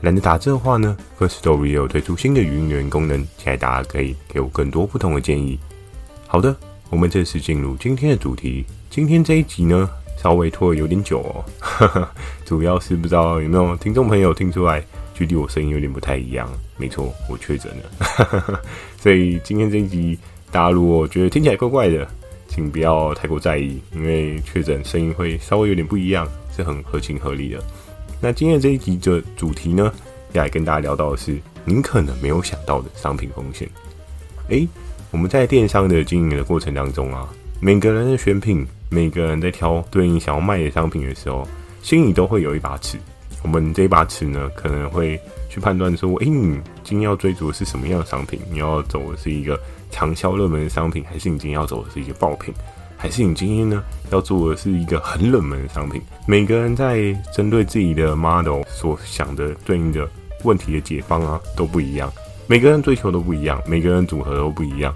懒得打字的话呢，Firstory 也有推出新的语音留言功能，期待大家可以给我更多不同的建议。好的，我们正式进入今天的主题。今天这一集呢，稍微拖得有点久哦，主要是不知道有没有听众朋友听出来，距离我声音有点不太一样。没错，我确诊了，所以今天这一集，大家如果觉得听起来怪怪的，请不要太过在意，因为确诊声音会稍微有点不一样，是很合情合理的。那今天这一集的主题呢，要来跟大家聊到的是您可能没有想到的商品风险。诶，我们在电商的经营的过程当中啊，每个人的选品，每个人在挑对应想要卖的商品的时候，心里都会有一把尺。我们这一把尺呢，可能会去判断说，诶，你今天要追逐的是什么样的商品？你要走的是一个长销热门的商品，还是你今天要走的是一个爆品？还是你今天呢，要做的是一个很冷门的商品？每个人在针对自己的 model 所想的对应的问题的解方啊都不一样，每个人追求都不一样，每个人组合都不一样。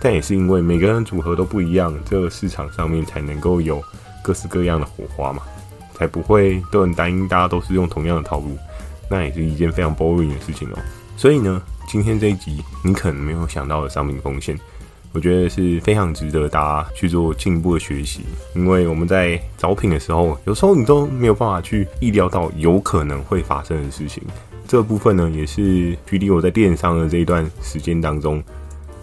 但也是因为每个人组合都不一样，这个市场上面才能够有各式各样的火花嘛，才不会都很单一，大家都是用同样的套路，那也是一件非常 boring 的事情哦。所以呢，今天这一集你可能没有想到的商品风险。我觉得是非常值得大家去做进一步的学习，因为我们在找品的时候，有时候你都没有办法去意料到有可能会发生的事情。这部分呢，也是距离我在电商的这一段时间当中，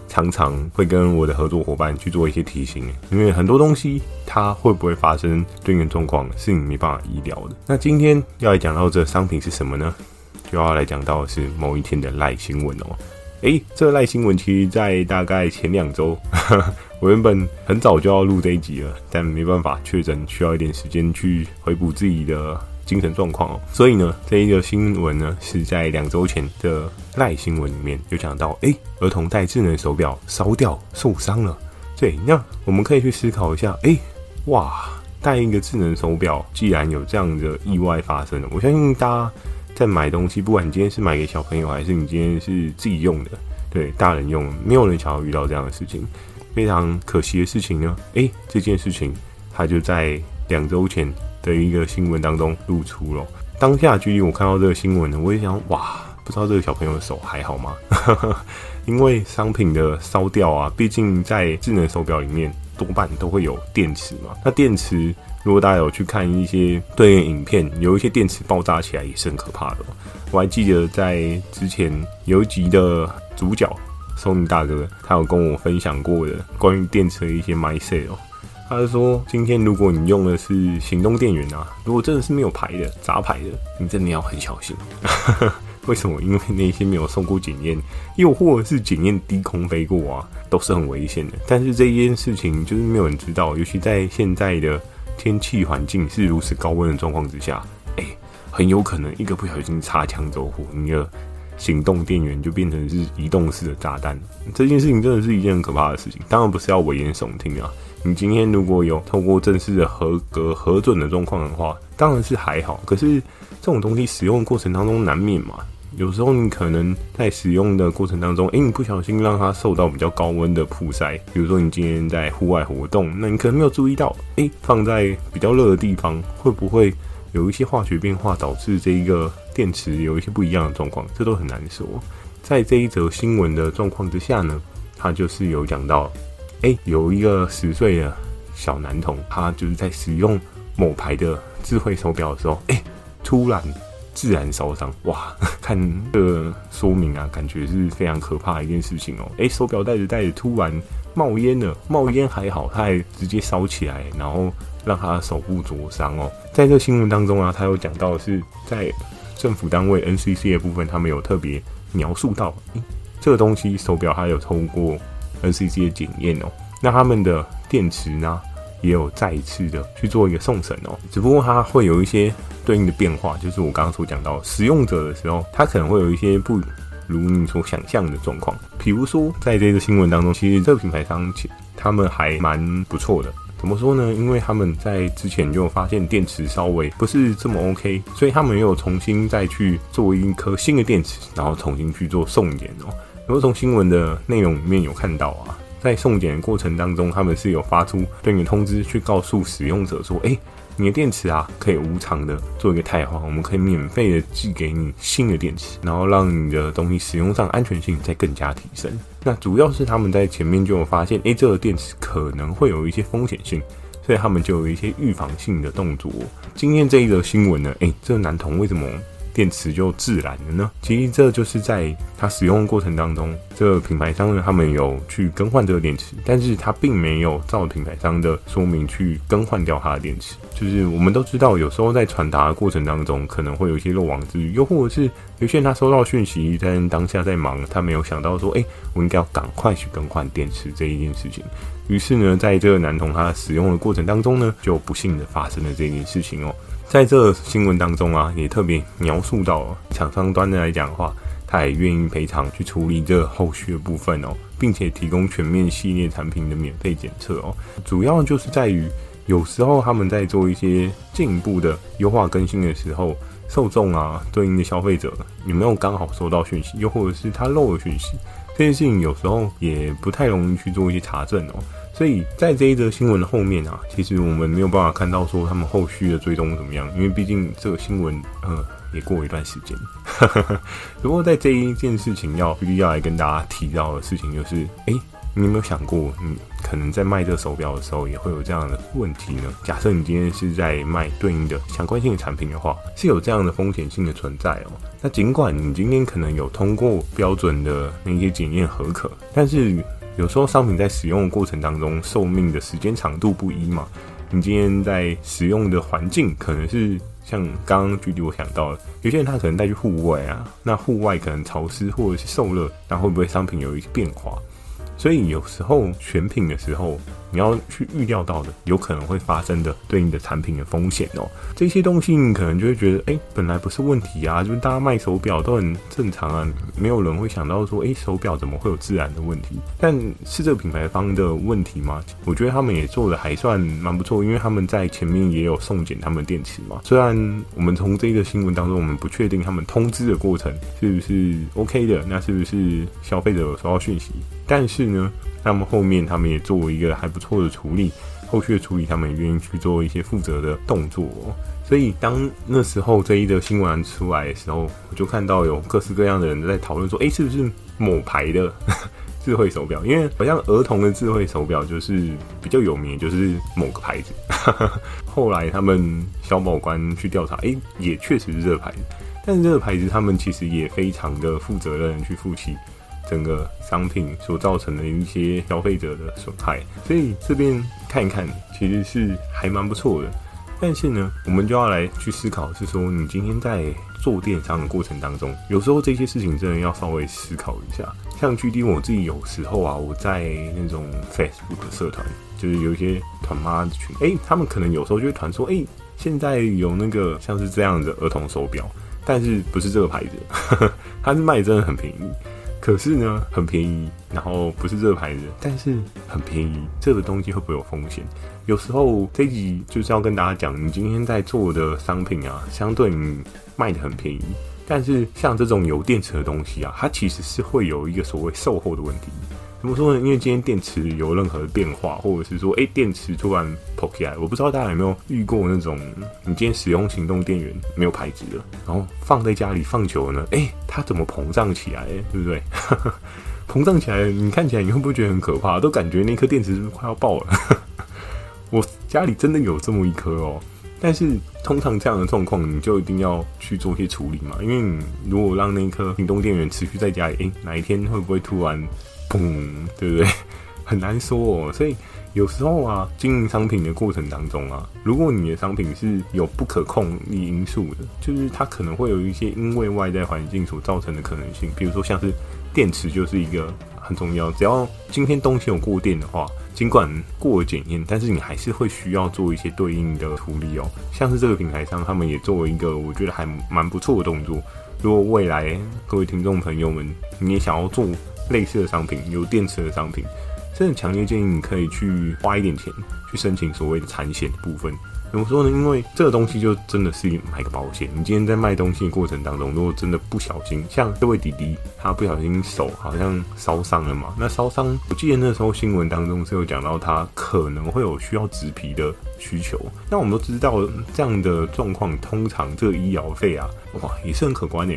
常常会跟我的合作伙伴去做一些提醒，因为很多东西它会不会发生对应状况，是你没办法意料的。那今天要来讲到这商品是什么呢？就要来讲到是某一天的赖新闻哦。诶、这个赖新闻其实，在大概前两周，我原本很早就要录这一集了，但没办法，确诊需要一点时间去回补自己的精神状况哦。所以呢，这一个新闻呢，是在两周前的赖新闻里面有讲到，诶、儿童戴智能手表烧掉受伤了。对，那我们可以去思考一下，诶、哇，戴一个智能手表，既然有这样的意外发生了，我相信大家。在买东西，不管你今天是买给小朋友，还是你今天是自己用的，对大人用，没有人想要遇到这样的事情。非常可惜的事情呢，诶，这件事情它就在两周前的一个新闻当中露出了。当下距离我看到这个新闻呢，我也想，哇，不知道这个小朋友的手还好吗？因为商品的烧掉啊，毕竟在智能手表里面多半都会有电池嘛，那电池。如果大家有去看一些对应影片，有一些电池爆炸起来也是很可怕的。我还记得在之前有一集的主角 Sony 大哥，他有跟我分享过的关于电池的一些 mindset 哦。他就说，今天如果你用的是行动电源啊，如果真的是没有牌的杂牌的，你真的要很小心。为什么？因为那些没有受过检验，又或者是检验低空飞过啊，都是很危险的。但是这件事情就是没有人知道，尤其在现在的。天气环境是如此高温的状况之下，哎、很有可能一个不小心擦枪走火，你的行动电源就变成是移动式的炸弹。这件事情真的是一件很可怕的事情。当然不是要危言耸听啊。你今天如果有透过正式的合格核准的状况的话，当然是还好。可是这种东西使用过程当中难免嘛。有时候你可能在使用的过程当中，诶、你不小心让它受到比较高温的曝晒，比如说你今天在户外活动，那你可能没有注意到，诶、放在比较热的地方，会不会有一些化学变化导致这一个电池有一些不一样的状况？这都很难说。在这一则新闻的状况之下呢，他就是有讲到，诶、有一个十岁的小男童，他就是在使用某牌的智慧手表的时候，诶、突然。自然烧伤哇！看这个说明啊，感觉是非常可怕的一件事情哦。诶，手表戴着戴着，突然冒烟了。冒烟还好，他还直接烧起来，然后让他手部灼伤哦。在这新闻当中啊，他有讲到的是在政府单位 NCC 的部分，他们有特别描述到，诶，这个东西手表还有通过 NCC 的检验哦。那他们的电池呢，也有再一次的去做一个送审哦。只不过它会有一些。对应的变化就是我刚刚所讲到，使用者的时候，它可能会有一些不如你所想象的状况。比如说，在这个新闻当中，其实这个品牌商他们还蛮不错的。怎么说呢？因为他们在之前就发现电池稍微不是这么 OK，所以他们又重新再去做一颗新的电池，然后重新去做送检哦。如果从新闻的内容里面有看到啊，在送检的过程当中，他们是有发出对应的通知，去告诉使用者说：“诶。你的电池啊，可以无偿的做一个汰换，我们可以免费的寄给你新的电池，然后让你的东西使用上安全性再更加提升。那主要是他们在前面就有发现，诶，这个电池可能会有一些风险性，所以他们就有一些预防性的动作。今天这一则新闻呢，诶，这个男童为什么？电池就自燃了呢？其实这就是在它使用的过程当中，这个品牌商呢，他们有去更换这个电池，但是它并没有照品牌商的说明去更换掉它的电池。就是我们都知道，有时候在传达的过程当中，可能会有一些漏网之鱼，又或者是有些人他收到讯息，但当下在忙，他没有想到说，哎，我应该要赶快去更换电池这一件事情。于是呢，在这个男童他使用的过程当中呢，就不幸的发生了这件事情哦。在这新闻当中啊，也特别描述到厂商端的来讲的话，他也愿意赔偿去处理这后续的部分哦，并且提供全面系列产品的免费检测哦。主要就是在于有时候他们在做一些进一步的优化更新的时候，受众啊对应的消费者有没有刚好收到讯息，又或者是他漏了讯息，这件事情有时候也不太容易去做一些查证哦。所以在这一则新闻的后面啊，其实我们没有办法看到说他们后续的追踪怎么样，因为毕竟这个新闻呃也过了一段时间。不过在这一件事情要必须要来跟大家提到的事情就是，诶，你有没有想过，你可能在卖这手表的时候也会有这样的问题呢？假设你今天是在卖对应的相关性的产品的话，是有这样的风险性的存在哦。那尽管你今天可能有通过标准的那些检验合格，但是。有时候商品在使用的过程当中，寿命的时间长度不一嘛。你今天在使用的环境可能是像刚刚举例我想到了，有些人他可能带去户外啊，那户外可能潮湿或者是受热，那会不会商品有一些变化？所以有时候选品的时候，你要去预料到的有可能会发生的对应的产品的风险哦。这些东西你可能就会觉得，哎，本来不是问题啊，就是大家卖手表都很正常啊，没有人会想到说，哎，手表怎么会有自燃的问题？但是这个品牌方的问题吗？我觉得他们也做的还算蛮不错，因为他们在前面也有送检他们电池嘛。虽然我们从这个新闻当中，我们不确定他们通知的过程是不是 OK 的，那是不是消费者有收到讯息？但是呢，他们后面他们也做一个还不错的处理，后续的处理他们也愿意去做一些负责的动作。所以当那时候这一则新闻出来的时候，我就看到有各式各样的人在讨论说，诶，是不是某牌的 智慧手表？因为好像儿童的智慧手表就是比较有名，就是某个牌子。后来他们小保官去调查，诶，也确实是这个牌子。但是这个牌子他们其实也非常的负责任去负起。整个商品所造成的一些消费者的损害，所以这边看一看，其实是还蛮不错的。但是呢，我们就要来去思考，是说你今天在做电商的过程当中，有时候这些事情真的要稍微思考一下。像 GD 我自己有时候啊，我在那种 Facebook 的社团，就是有一些团妈的群，哎，他们可能有时候就会团说，哎，现在有那个像是这样的儿童手表，但是不是这个牌子，呵呵，它是卖真的很便宜。可是呢，很便宜，然后不是这个牌子，但是很便宜。这个东西会不会有风险？有时候这一集就是要跟大家讲，你今天在做的商品啊，相对你卖的很便宜，但是像这种有电池的东西啊，它其实是会有一个所谓售后的问题。怎么说呢？因为今天电池有任何的变化，或者是说，哎，电池突然跑起来，我不知道大家有没有遇过那种，你今天使用行动电源没有牌子的，然后放在家里放久了呢，哎，它怎么膨胀起来？对不对？膨胀起来，你看起来你会不会觉得很可怕？都感觉那颗电池是不是快要爆了？我家里真的有这么一颗哦，但是通常这样的状况，你就一定要去做一些处理嘛，因为你如果让那颗行动电源持续在家里，哎，哪一天会不会突然？嗯，对不对？很难说哦。所以有时候啊，经营商品的过程当中啊，如果你的商品是有不可控力因素的，就是它可能会有一些因为外在环境所造成的可能性。比如说像是电池就是一个很重要，只要今天东西有过电的话，尽管过了检验，但是你还是会需要做一些对应的处理哦。像是这个品牌商，他们也做了一个我觉得还蛮不错的动作。如果未来各位听众朋友们，你也想要做类似的商品，有电池的商品，真的强烈建议你可以去花一点钱去申请所谓的产险部分。怎么说呢？因为这个东西就真的是买个保险。你今天在卖东西的过程当中，如果真的不小心，像这位弟弟，他不小心手好像烧伤了嘛。那烧伤，我记得那时候新闻当中是有讲到他可能会有需要植皮的需求。那我们都知道这样的状况，通常这个医疗费啊，哇，也是很可观的。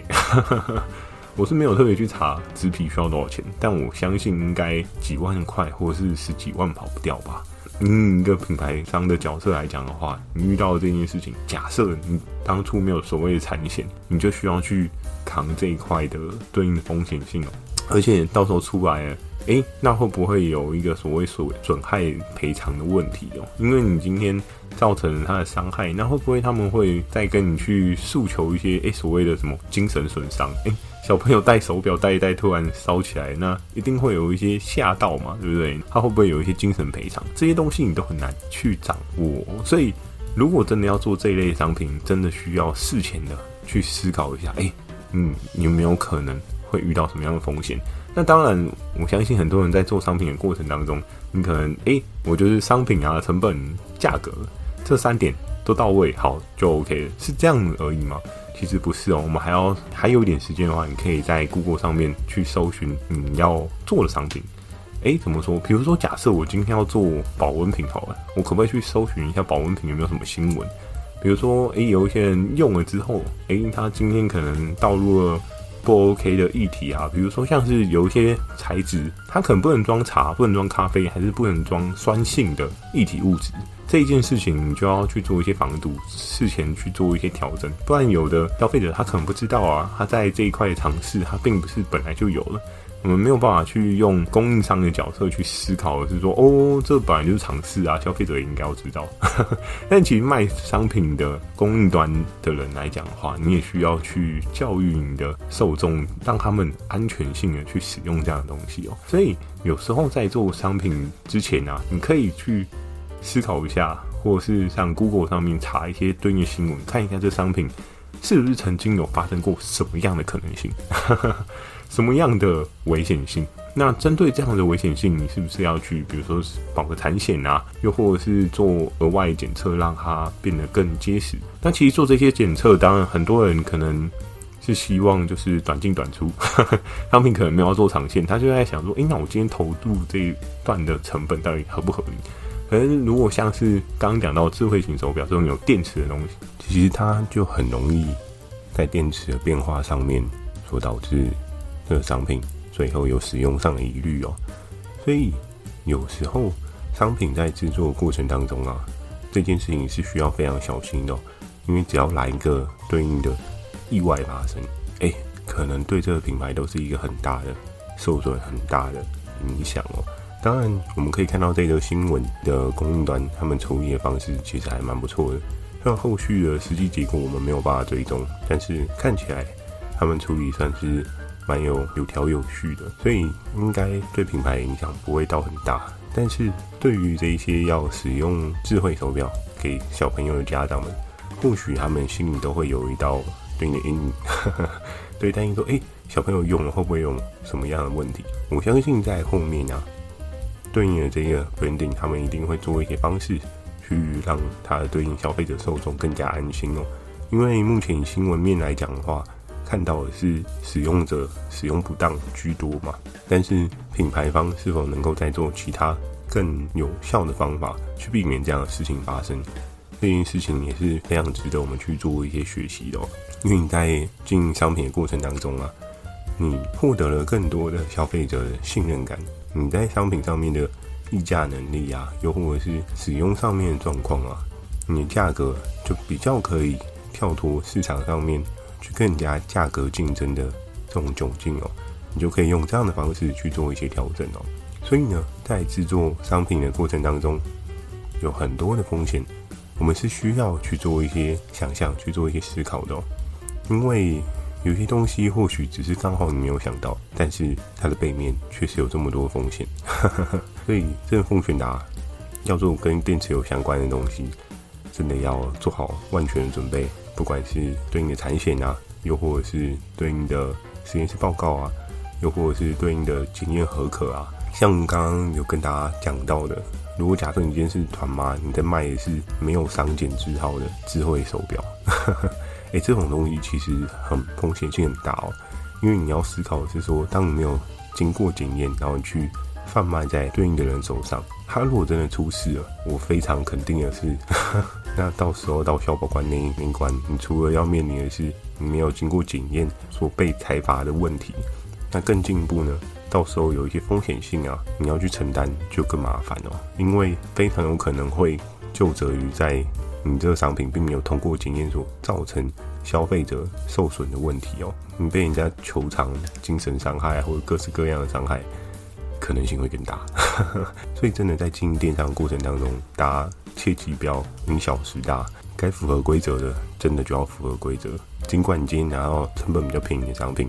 我是没有特别去查植皮需要多少钱，但我相信应该几万块或者是十几万跑不掉吧。嗯，一个品牌商的角色来讲的话，你遇到这件事情，假设你当初没有所谓的产险，你就需要去扛这一块的对应的风险性哦。而且到时候出来，诶，那会不会有一个所谓所损害赔偿的问题哦？因为你今天造成了他的伤害，那会不会他们会再跟你去诉求一些诶所谓的什么精神损伤？诶。小朋友戴手表戴一戴，突然烧起来，那一定会有一些吓到嘛，对不对？他会不会有一些精神赔偿？这些东西你都很难去掌握。所以，如果真的要做这一类商品，真的需要事前的去思考一下，哎，嗯，有没有可能会遇到什么样的风险？那当然，我相信很多人在做商品的过程当中，你可能，诶，我觉得商品啊、成本、价格这三点都到位，好就 OK 了，是这样而已吗？其实不是哦，我们还要还有一点时间的话，你可以在 Google 上面去搜寻你要做的商品。诶，怎么说？比如说，假设我今天要做保温瓶好了，我可不可以去搜寻一下保温瓶有没有什么新闻？比如说，诶，有一些人用了之后，诶，他今天可能倒入了不 OK 的液体啊，比如说像是有一些材质，它可能不能装茶，不能装咖啡，还是不能装酸性的液体物质。这一件事情，你就要去做一些防堵，事前去做一些调整，不然有的消费者他可能不知道啊，他在这一块尝试，他并不是本来就有了。我们没有办法去用供应商的角色去思考，是说，哦，这本来就是尝试啊，消费者也应该要知道。但其实卖商品的供应端的人来讲的话，你也需要去教育你的受众，让他们安全性的去使用这样的东西哦。所以有时候在做商品之前，啊，你可以去。思考一下，或是像 Google 上面查一些对应的新闻，看一下这商品是不是曾经有发生过什么样的可能性，什么样的危险性。那针对这样的危险性，你是不是要去，比如说保个产险啊，又或者是做额外检测，让它变得更结实？那其实做这些检测，当然很多人可能是希望就是短进短出，商品可能没有要做长线，他就在想说，诶、那我今天投入这一段的成本到底合不合理？可是，如果像是刚讲到智慧型手表这种有电池的东西，其实它就很容易在电池的变化上面所导致这个商品最后有使用上的疑虑哦。所以有时候商品在制作过程当中啊，这件事情是需要非常小心的，因为只要来一个对应的意外发生，哎，可能对这个品牌都是一个很大的受损、很大的影响哦。当然，我们可以看到这个新闻的供应端，他们处理的方式其实还蛮不错的。虽然后续的实际结果我们没有办法追踪，但是看起来他们处理算是蛮有有条有序的，所以应该对品牌影响不会到很大。但是对于这一些要使用智慧手表给小朋友的家长们，或许他们心里都会有一道对你的阴影，对，担心说：哎，小朋友用了会不会有什么样的问题？我相信在后面啊。对应的这个 branding，他们一定会做一些方式，去让它的对应消费者受众更加安心哦。因为目前新闻面来讲的话，看到的是使用者使用不当居多嘛。但是品牌方是否能够再做其他更有效的方法，去避免这样的事情发生？这件事情也是非常值得我们去做一些学习的哦。因为你在经营商品的过程当中啊，你获得了更多的消费者的信任感。你在商品上面的议价能力啊，又或者是使用上面的状况啊，你的价格就比较可以跳脱市场上面去更加价格竞争的这种窘境哦，你就可以用这样的方式去做一些调整哦。所以呢，在制作商品的过程当中，有很多的风险，我们是需要去做一些想象，去做一些思考的哦，因为。有些东西或许只是刚好你没有想到，但是它的背面确实有这么多风险，所以这个奉劝大家，要做跟电池有相关的东西，真的要做好万全的准备，不管是对应的产险啊，又或者是对应的实验室报告啊，又或者是对应的检验合格啊。像刚刚有跟大家讲到的，如果假设你今天是团妈，你在卖的是没有商检字号的智慧手表，哎，这种东西其实很风险性很大哦，因为你要思考的是说，当你没有经过检验，然后你去贩卖在对应的人手上，他如果真的出事了，我非常肯定的是，那到时候到消保官那一关，你除了要面临的是你没有经过检验所被裁罚的问题，那更进一步呢？到时候有一些风险性啊，你要去承担就更麻烦了，因为非常有可能会就责于在你这个商品并没有通过检验所造成消费者受损的问题哦，你被人家求偿精神伤害或者各式各样的伤害，可能性会更大。所以真的在经营电商过程当中，大家切记不要因小失大，该符合规则的真的就要符合规则。尽管你今天拿到成本比较便宜的商品，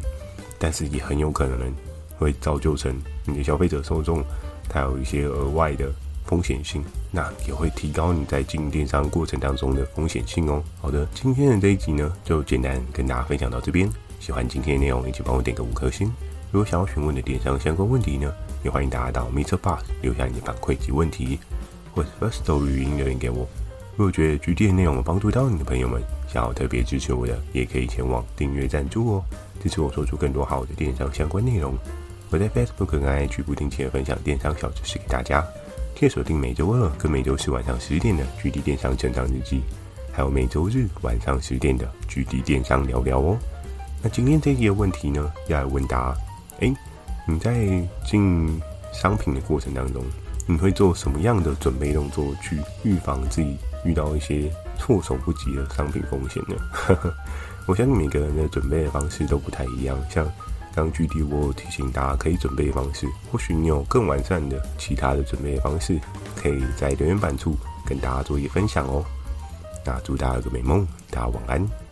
但是也很有可能。会造就成你的消费者受众，它有一些额外的风险性，那也会提高你在经营电商过程当中的风险性哦。好的，今天的这一集呢，就简单跟大家分享到这边。喜欢今天的内容，一起帮我点个五颗星。如果想要询问的电商相关问题呢，也欢迎大家到 MixerBox 留下你的反馈及问题，或是 Firstory 语音留言给我。如果觉得 GD 的内容有帮助到你的朋友们，想要特别支持我的，也可以前往订阅赞助哦，支持我做出更多好的电商相关内容。我在 Facebook 跟 IG 不定期的分享电商小知识给大家，可以锁定每周二跟每周四晚上十点的 GD 电商成长日记，还有每周日晚上十点的 GD 电商聊聊哦。那今天这一集的问题呢，要来问答：哎，你在进商品的过程当中，你会做什么样的准备动作去预防自己遇到一些措手不及的商品风险呢？我相信每个人的准备的方式都不太一样，像。当具体我提醒大家可以准备的方式，或许你有更完善的其他的准备方式，可以在留言板处跟大家做一个分享哦。那祝大家有个美梦，大家晚安。